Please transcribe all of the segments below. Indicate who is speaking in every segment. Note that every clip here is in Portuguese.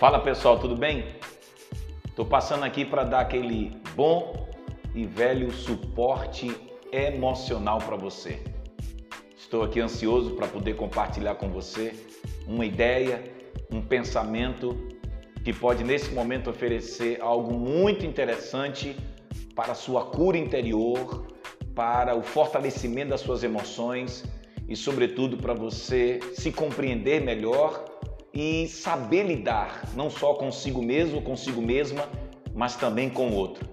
Speaker 1: Fala pessoal, tudo bem? Estou passando aqui para dar aquele bom e velho suporte emocional para você. Estou aqui ansioso para poder compartilhar com você uma ideia, um pensamento que pode nesse momento oferecer algo muito interessante para a sua cura interior, para o fortalecimento das suas emoções e, sobretudo, para você se compreender melhor e saber lidar não só consigo mesmo, consigo mesma, mas também com o outro.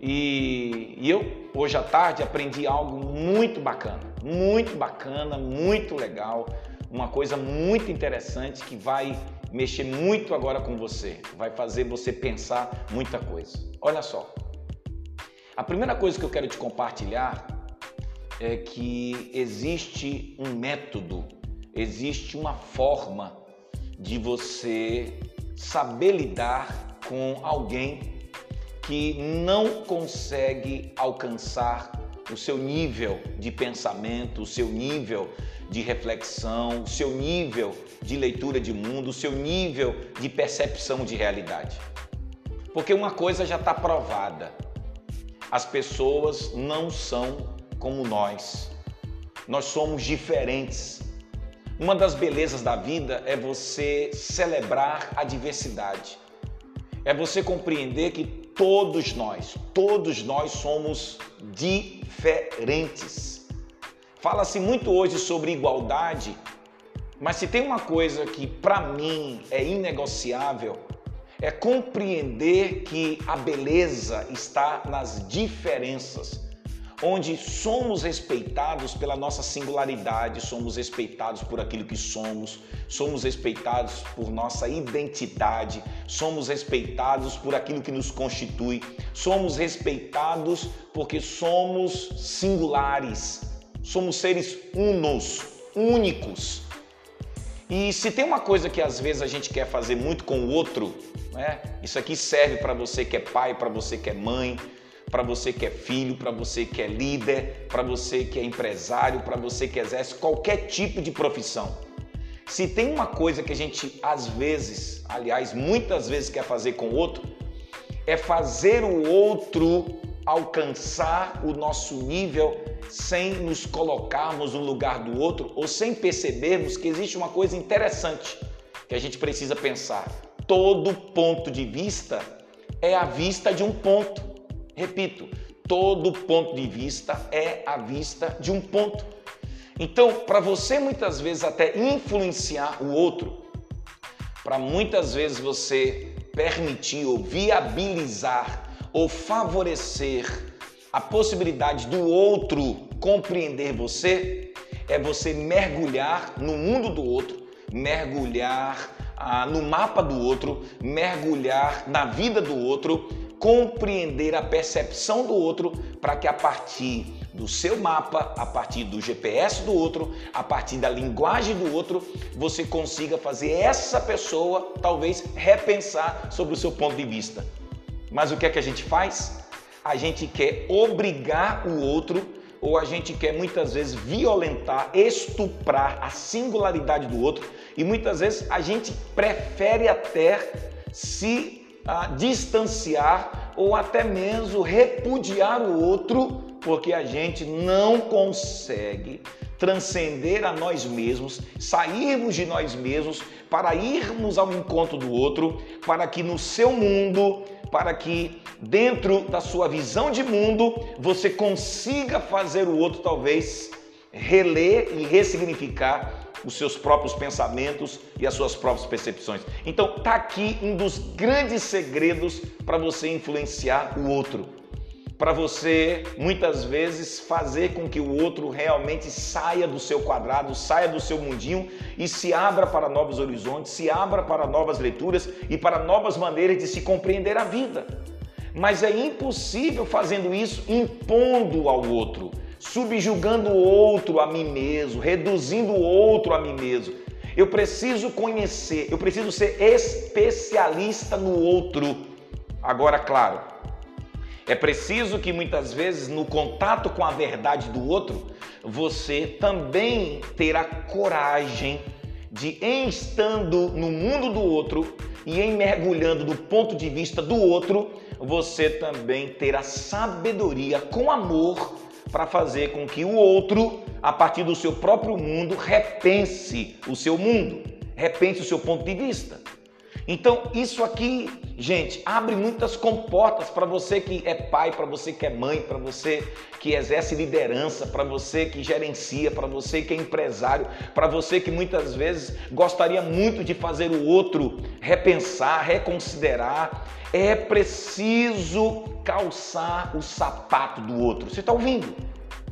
Speaker 1: E, e eu, hoje à tarde, aprendi algo muito bacana, muito bacana, muito legal, uma coisa muito interessante que vai mexer muito agora com você, vai fazer você pensar muita coisa. Olha só, a primeira coisa que eu quero te compartilhar é que existe um método, existe uma forma de você saber lidar com alguém que não consegue alcançar o seu nível de pensamento, o seu nível de reflexão, o seu nível de leitura de mundo, o seu nível de percepção de realidade. Porque uma coisa já está provada: as pessoas não são como nós. Nós somos diferentes. Uma das belezas da vida é você celebrar a diversidade. É você compreender que todos nós, todos nós somos diferentes. Fala-se muito hoje sobre igualdade, mas se tem uma coisa que para mim é inegociável, é compreender que a beleza está nas diferenças onde somos respeitados pela nossa singularidade, somos respeitados por aquilo que somos, somos respeitados por nossa identidade, somos respeitados por aquilo que nos constitui, somos respeitados porque somos singulares, somos seres unos, únicos. E se tem uma coisa que às vezes a gente quer fazer muito com o outro, né? Isso aqui serve para você que é pai, para você que é mãe, para você que é filho, para você que é líder, para você que é empresário, para você que exerce qualquer tipo de profissão. Se tem uma coisa que a gente às vezes, aliás, muitas vezes quer fazer com o outro, é fazer o outro alcançar o nosso nível sem nos colocarmos no lugar do outro ou sem percebermos que existe uma coisa interessante que a gente precisa pensar. Todo ponto de vista é a vista de um ponto. Repito, todo ponto de vista é a vista de um ponto. Então, para você muitas vezes até influenciar o outro, para muitas vezes você permitir ou viabilizar ou favorecer a possibilidade do outro compreender você, é você mergulhar no mundo do outro, mergulhar ah, no mapa do outro, mergulhar na vida do outro compreender a percepção do outro para que a partir do seu mapa, a partir do GPS do outro, a partir da linguagem do outro, você consiga fazer essa pessoa talvez repensar sobre o seu ponto de vista. Mas o que é que a gente faz? A gente quer obrigar o outro ou a gente quer muitas vezes violentar, estuprar a singularidade do outro e muitas vezes a gente prefere até se a distanciar ou até mesmo repudiar o outro, porque a gente não consegue transcender a nós mesmos, sairmos de nós mesmos para irmos ao encontro do outro, para que no seu mundo, para que dentro da sua visão de mundo você consiga fazer o outro talvez reler e ressignificar os seus próprios pensamentos e as suas próprias percepções. Então, tá aqui um dos grandes segredos para você influenciar o outro. Para você, muitas vezes, fazer com que o outro realmente saia do seu quadrado, saia do seu mundinho e se abra para novos horizontes, se abra para novas leituras e para novas maneiras de se compreender a vida. Mas é impossível fazendo isso impondo ao outro subjugando o outro a mim mesmo, reduzindo o outro a mim mesmo. Eu preciso conhecer, eu preciso ser especialista no outro. Agora, claro, é preciso que muitas vezes no contato com a verdade do outro, você também terá coragem de em estando no mundo do outro e em mergulhando do ponto de vista do outro, você também ter a sabedoria com amor para fazer com que o outro, a partir do seu próprio mundo, repense o seu mundo, repense o seu ponto de vista. Então, isso aqui, gente, abre muitas comportas para você que é pai, para você que é mãe, para você que exerce liderança, para você que gerencia, para você que é empresário, para você que muitas vezes gostaria muito de fazer o outro repensar, reconsiderar. É preciso calçar o sapato do outro. Você está ouvindo?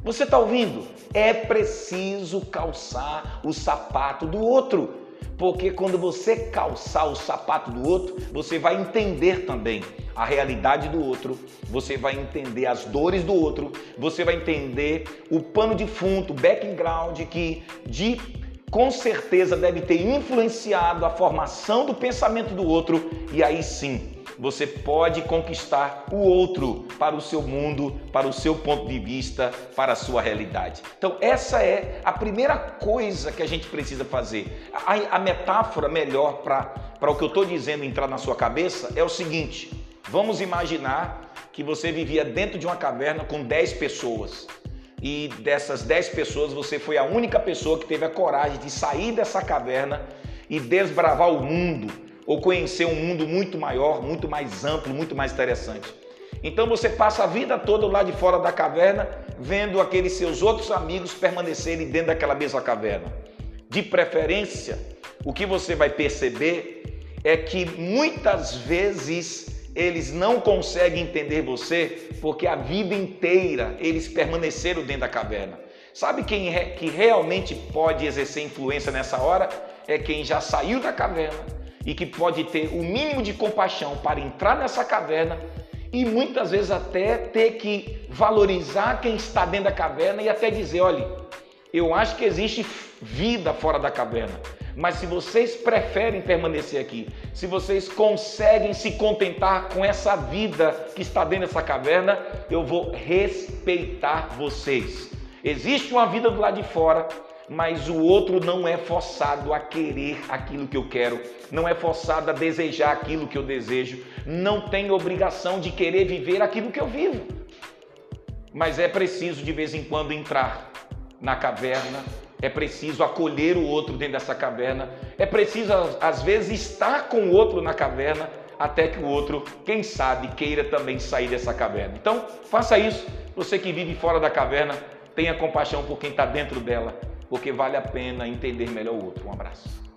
Speaker 1: Você está ouvindo? É preciso calçar o sapato do outro. Porque quando você calçar o sapato do outro, você vai entender também a realidade do outro, você vai entender as dores do outro, você vai entender o pano de fundo, o background que de com certeza deve ter influenciado a formação do pensamento do outro e aí sim você pode conquistar o outro para o seu mundo, para o seu ponto de vista, para a sua realidade. Então, essa é a primeira coisa que a gente precisa fazer. A, a metáfora melhor para o que eu estou dizendo entrar na sua cabeça é o seguinte: vamos imaginar que você vivia dentro de uma caverna com 10 pessoas. E dessas 10 pessoas, você foi a única pessoa que teve a coragem de sair dessa caverna e desbravar o mundo ou conhecer um mundo muito maior, muito mais amplo, muito mais interessante. Então você passa a vida toda lá de fora da caverna, vendo aqueles seus outros amigos permanecerem dentro daquela mesma caverna. De preferência, o que você vai perceber é que muitas vezes eles não conseguem entender você porque a vida inteira eles permaneceram dentro da caverna. Sabe quem é, que realmente pode exercer influência nessa hora? É quem já saiu da caverna e que pode ter o mínimo de compaixão para entrar nessa caverna e muitas vezes até ter que valorizar quem está dentro da caverna e até dizer: olha, eu acho que existe vida fora da caverna, mas se vocês preferem permanecer aqui, se vocês conseguem se contentar com essa vida que está dentro dessa caverna, eu vou respeitar vocês. Existe uma vida do lado de fora mas o outro não é forçado a querer aquilo que eu quero, não é forçado a desejar aquilo que eu desejo, não tem obrigação de querer viver aquilo que eu vivo. Mas é preciso de vez em quando entrar na caverna, é preciso acolher o outro dentro dessa caverna, é preciso às vezes estar com o outro na caverna até que o outro, quem sabe, queira também sair dessa caverna. Então, faça isso. Você que vive fora da caverna, tenha compaixão por quem está dentro dela porque vale a pena entender melhor o outro. Um abraço.